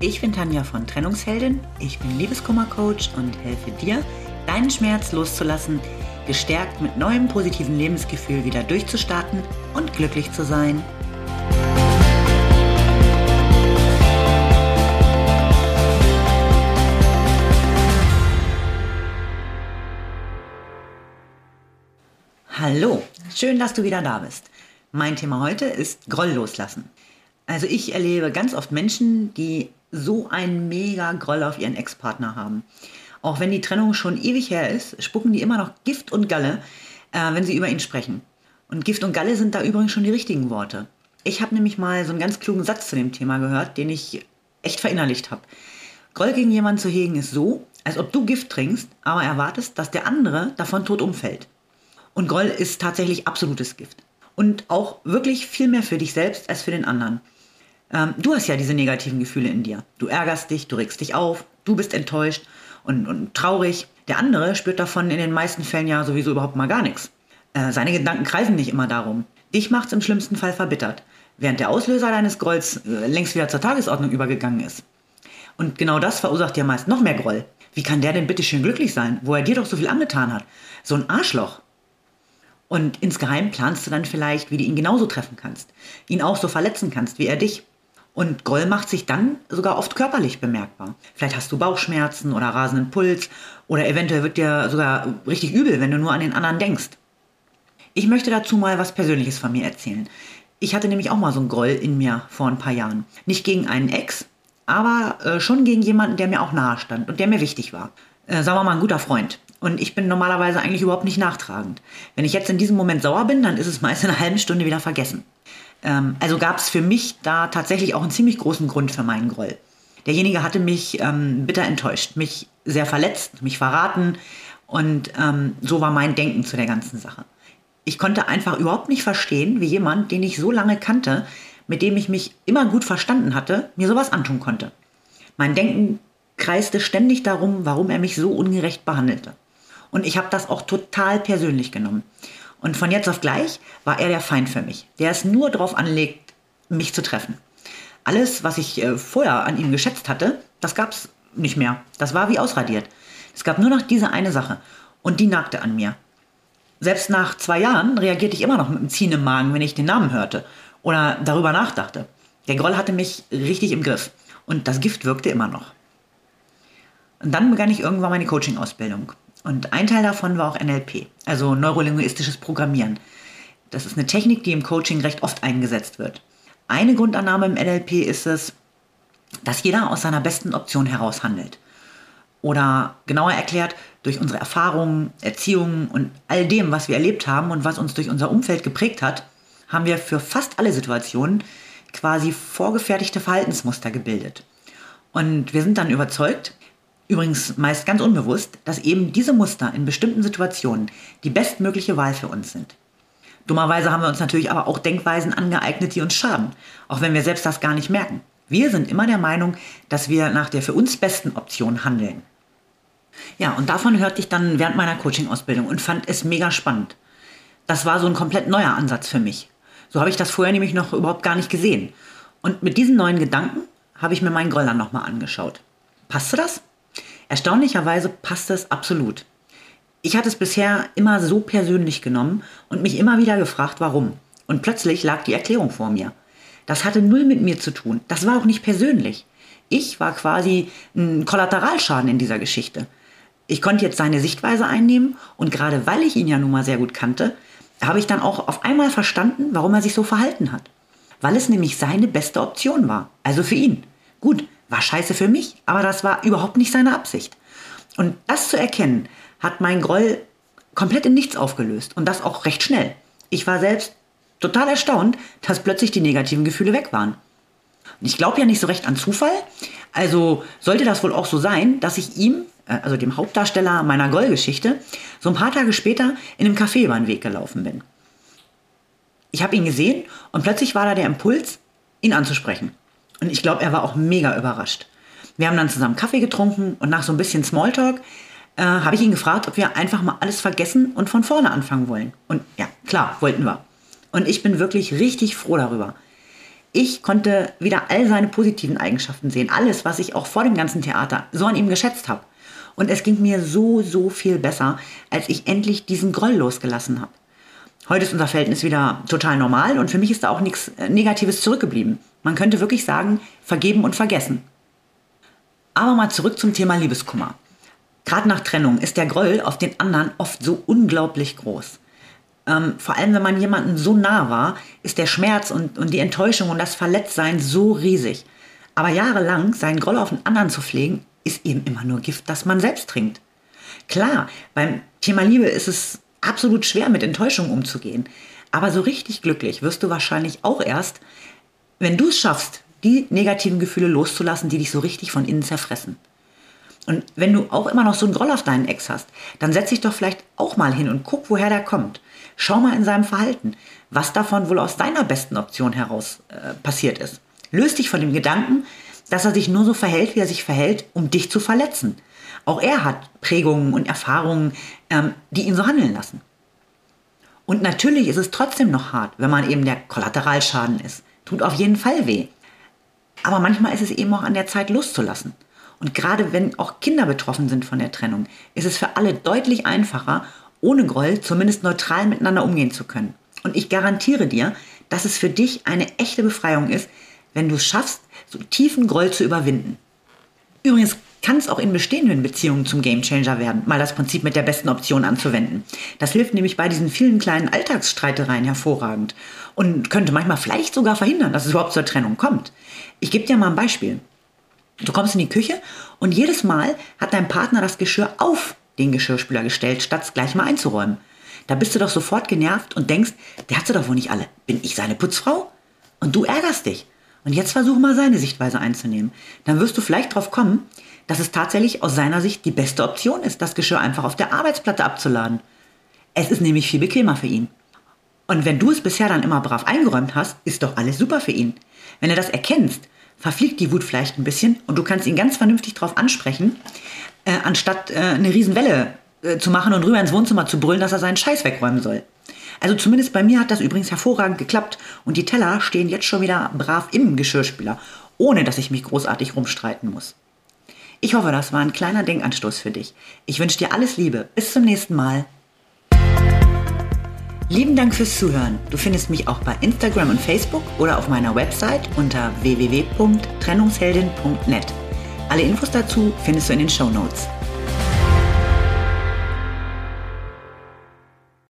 Ich bin Tanja von Trennungsheldin, ich bin Liebeskummercoach und helfe dir, deinen Schmerz loszulassen, gestärkt mit neuem positiven Lebensgefühl wieder durchzustarten und glücklich zu sein. Hallo, schön, dass du wieder da bist. Mein Thema heute ist Groll loslassen. Also ich erlebe ganz oft Menschen, die so einen mega Groll auf ihren Ex-Partner haben. Auch wenn die Trennung schon ewig her ist, spucken die immer noch Gift und Galle, äh, wenn sie über ihn sprechen. Und Gift und Galle sind da übrigens schon die richtigen Worte. Ich habe nämlich mal so einen ganz klugen Satz zu dem Thema gehört, den ich echt verinnerlicht habe. Groll gegen jemanden zu hegen ist so, als ob du Gift trinkst, aber erwartest, dass der andere davon tot umfällt. Und Groll ist tatsächlich absolutes Gift. Und auch wirklich viel mehr für dich selbst als für den anderen. Ähm, du hast ja diese negativen Gefühle in dir. Du ärgerst dich, du regst dich auf, du bist enttäuscht und, und traurig. Der andere spürt davon in den meisten Fällen ja sowieso überhaupt mal gar nichts. Äh, seine Gedanken kreisen nicht immer darum. Dich macht's im schlimmsten Fall verbittert, während der Auslöser deines Grolls äh, längst wieder zur Tagesordnung übergegangen ist. Und genau das verursacht dir meist noch mehr Groll. Wie kann der denn bitte schön glücklich sein, wo er dir doch so viel angetan hat? So ein Arschloch. Und insgeheim planst du dann vielleicht, wie du ihn genauso treffen kannst, ihn auch so verletzen kannst wie er dich. Und Groll macht sich dann sogar oft körperlich bemerkbar. Vielleicht hast du Bauchschmerzen oder rasenden Puls oder eventuell wird dir sogar richtig übel, wenn du nur an den anderen denkst. Ich möchte dazu mal was Persönliches von mir erzählen. Ich hatte nämlich auch mal so einen Groll in mir vor ein paar Jahren. Nicht gegen einen Ex, aber äh, schon gegen jemanden, der mir auch nahe stand und der mir wichtig war. Äh, sagen wir mal ein guter Freund. Und ich bin normalerweise eigentlich überhaupt nicht nachtragend. Wenn ich jetzt in diesem Moment sauer bin, dann ist es meist in einer halben Stunde wieder vergessen. Ähm, also gab es für mich da tatsächlich auch einen ziemlich großen Grund für meinen Groll. Derjenige hatte mich ähm, bitter enttäuscht, mich sehr verletzt, mich verraten und ähm, so war mein Denken zu der ganzen Sache. Ich konnte einfach überhaupt nicht verstehen, wie jemand, den ich so lange kannte, mit dem ich mich immer gut verstanden hatte, mir sowas antun konnte. Mein Denken kreiste ständig darum, warum er mich so ungerecht behandelte. Und ich habe das auch total persönlich genommen. Und von jetzt auf gleich war er der Feind für mich, der es nur darauf anlegt, mich zu treffen. Alles, was ich äh, vorher an ihm geschätzt hatte, das gab es nicht mehr. Das war wie ausradiert. Es gab nur noch diese eine Sache. Und die nagte an mir. Selbst nach zwei Jahren reagierte ich immer noch mit einem Ziehen im Magen, wenn ich den Namen hörte oder darüber nachdachte. Der Groll hatte mich richtig im Griff. Und das Gift wirkte immer noch. Und dann begann ich irgendwann meine Coaching-Ausbildung. Und ein Teil davon war auch NLP, also neurolinguistisches Programmieren. Das ist eine Technik, die im Coaching recht oft eingesetzt wird. Eine Grundannahme im NLP ist es, dass jeder aus seiner besten Option heraus handelt. Oder genauer erklärt, durch unsere Erfahrungen, Erziehungen und all dem, was wir erlebt haben und was uns durch unser Umfeld geprägt hat, haben wir für fast alle Situationen quasi vorgefertigte Verhaltensmuster gebildet. Und wir sind dann überzeugt, übrigens meist ganz unbewusst, dass eben diese Muster in bestimmten Situationen die bestmögliche Wahl für uns sind. Dummerweise haben wir uns natürlich aber auch Denkweisen angeeignet, die uns schaden, auch wenn wir selbst das gar nicht merken. Wir sind immer der Meinung, dass wir nach der für uns besten Option handeln. Ja, und davon hörte ich dann während meiner Coaching-Ausbildung und fand es mega spannend. Das war so ein komplett neuer Ansatz für mich. So habe ich das vorher nämlich noch überhaupt gar nicht gesehen. Und mit diesen neuen Gedanken habe ich mir meinen Groll dann nochmal angeschaut. Passte das? Erstaunlicherweise passt es absolut. Ich hatte es bisher immer so persönlich genommen und mich immer wieder gefragt, warum. Und plötzlich lag die Erklärung vor mir. Das hatte null mit mir zu tun. Das war auch nicht persönlich. Ich war quasi ein Kollateralschaden in dieser Geschichte. Ich konnte jetzt seine Sichtweise einnehmen und gerade weil ich ihn ja nun mal sehr gut kannte, habe ich dann auch auf einmal verstanden, warum er sich so verhalten hat. Weil es nämlich seine beste Option war. Also für ihn. Gut, war scheiße für mich, aber das war überhaupt nicht seine Absicht. Und das zu erkennen, hat mein Groll komplett in nichts aufgelöst. Und das auch recht schnell. Ich war selbst total erstaunt, dass plötzlich die negativen Gefühle weg waren. Und ich glaube ja nicht so recht an Zufall. Also sollte das wohl auch so sein, dass ich ihm, äh, also dem Hauptdarsteller meiner Groll-Geschichte, so ein paar Tage später in einem Café über den Weg gelaufen bin. Ich habe ihn gesehen und plötzlich war da der Impuls, ihn anzusprechen. Und ich glaube, er war auch mega überrascht. Wir haben dann zusammen Kaffee getrunken und nach so ein bisschen Smalltalk äh, habe ich ihn gefragt, ob wir einfach mal alles vergessen und von vorne anfangen wollen. Und ja, klar, wollten wir. Und ich bin wirklich richtig froh darüber. Ich konnte wieder all seine positiven Eigenschaften sehen. Alles, was ich auch vor dem ganzen Theater so an ihm geschätzt habe. Und es ging mir so, so viel besser, als ich endlich diesen Groll losgelassen habe. Heute ist unser Verhältnis wieder total normal und für mich ist da auch nichts äh, Negatives zurückgeblieben. Man könnte wirklich sagen, vergeben und vergessen. Aber mal zurück zum Thema Liebeskummer. Gerade nach Trennung ist der Groll auf den anderen oft so unglaublich groß. Ähm, vor allem, wenn man jemanden so nah war, ist der Schmerz und, und die Enttäuschung und das Verletztsein so riesig. Aber jahrelang seinen Groll auf den anderen zu pflegen, ist eben immer nur Gift, das man selbst trinkt. Klar, beim Thema Liebe ist es absolut schwer, mit Enttäuschung umzugehen. Aber so richtig glücklich wirst du wahrscheinlich auch erst, wenn du es schaffst, die negativen Gefühle loszulassen, die dich so richtig von innen zerfressen. Und wenn du auch immer noch so einen Groll auf deinen Ex hast, dann setz dich doch vielleicht auch mal hin und guck, woher der kommt. Schau mal in seinem Verhalten, was davon wohl aus deiner besten Option heraus äh, passiert ist. Löst dich von dem Gedanken, dass er sich nur so verhält, wie er sich verhält, um dich zu verletzen. Auch er hat Prägungen und Erfahrungen, ähm, die ihn so handeln lassen. Und natürlich ist es trotzdem noch hart, wenn man eben der Kollateralschaden ist. Tut auf jeden Fall weh. Aber manchmal ist es eben auch an der Zeit loszulassen. Und gerade wenn auch Kinder betroffen sind von der Trennung, ist es für alle deutlich einfacher, ohne Groll zumindest neutral miteinander umgehen zu können. Und ich garantiere dir, dass es für dich eine echte Befreiung ist, wenn du es schaffst, so tiefen Groll zu überwinden. Übrigens kann es auch in bestehenden Beziehungen zum Gamechanger werden, mal das Prinzip mit der besten Option anzuwenden. Das hilft nämlich bei diesen vielen kleinen Alltagsstreitereien hervorragend und könnte manchmal vielleicht sogar verhindern, dass es überhaupt zur Trennung kommt. Ich gebe dir mal ein Beispiel. Du kommst in die Küche und jedes Mal hat dein Partner das Geschirr auf den Geschirrspüler gestellt, statt es gleich mal einzuräumen. Da bist du doch sofort genervt und denkst, der hat sie doch wohl nicht alle. Bin ich seine Putzfrau? Und du ärgerst dich. Und jetzt versuch mal seine Sichtweise einzunehmen. Dann wirst du vielleicht drauf kommen, dass es tatsächlich aus seiner Sicht die beste Option ist, das Geschirr einfach auf der Arbeitsplatte abzuladen. Es ist nämlich viel bequemer für ihn. Und wenn du es bisher dann immer brav eingeräumt hast, ist doch alles super für ihn. Wenn er das erkennst, verfliegt die Wut vielleicht ein bisschen und du kannst ihn ganz vernünftig darauf ansprechen, äh, anstatt äh, eine Riesenwelle äh, zu machen und rüber ins Wohnzimmer zu brüllen, dass er seinen Scheiß wegräumen soll. Also zumindest bei mir hat das übrigens hervorragend geklappt und die Teller stehen jetzt schon wieder brav im Geschirrspüler, ohne dass ich mich großartig rumstreiten muss. Ich hoffe, das war ein kleiner Denkanstoß für dich. Ich wünsche dir alles Liebe. Bis zum nächsten Mal. Lieben Dank fürs Zuhören. Du findest mich auch bei Instagram und Facebook oder auf meiner Website unter www.trennungsheldin.net. Alle Infos dazu findest du in den Show Notes.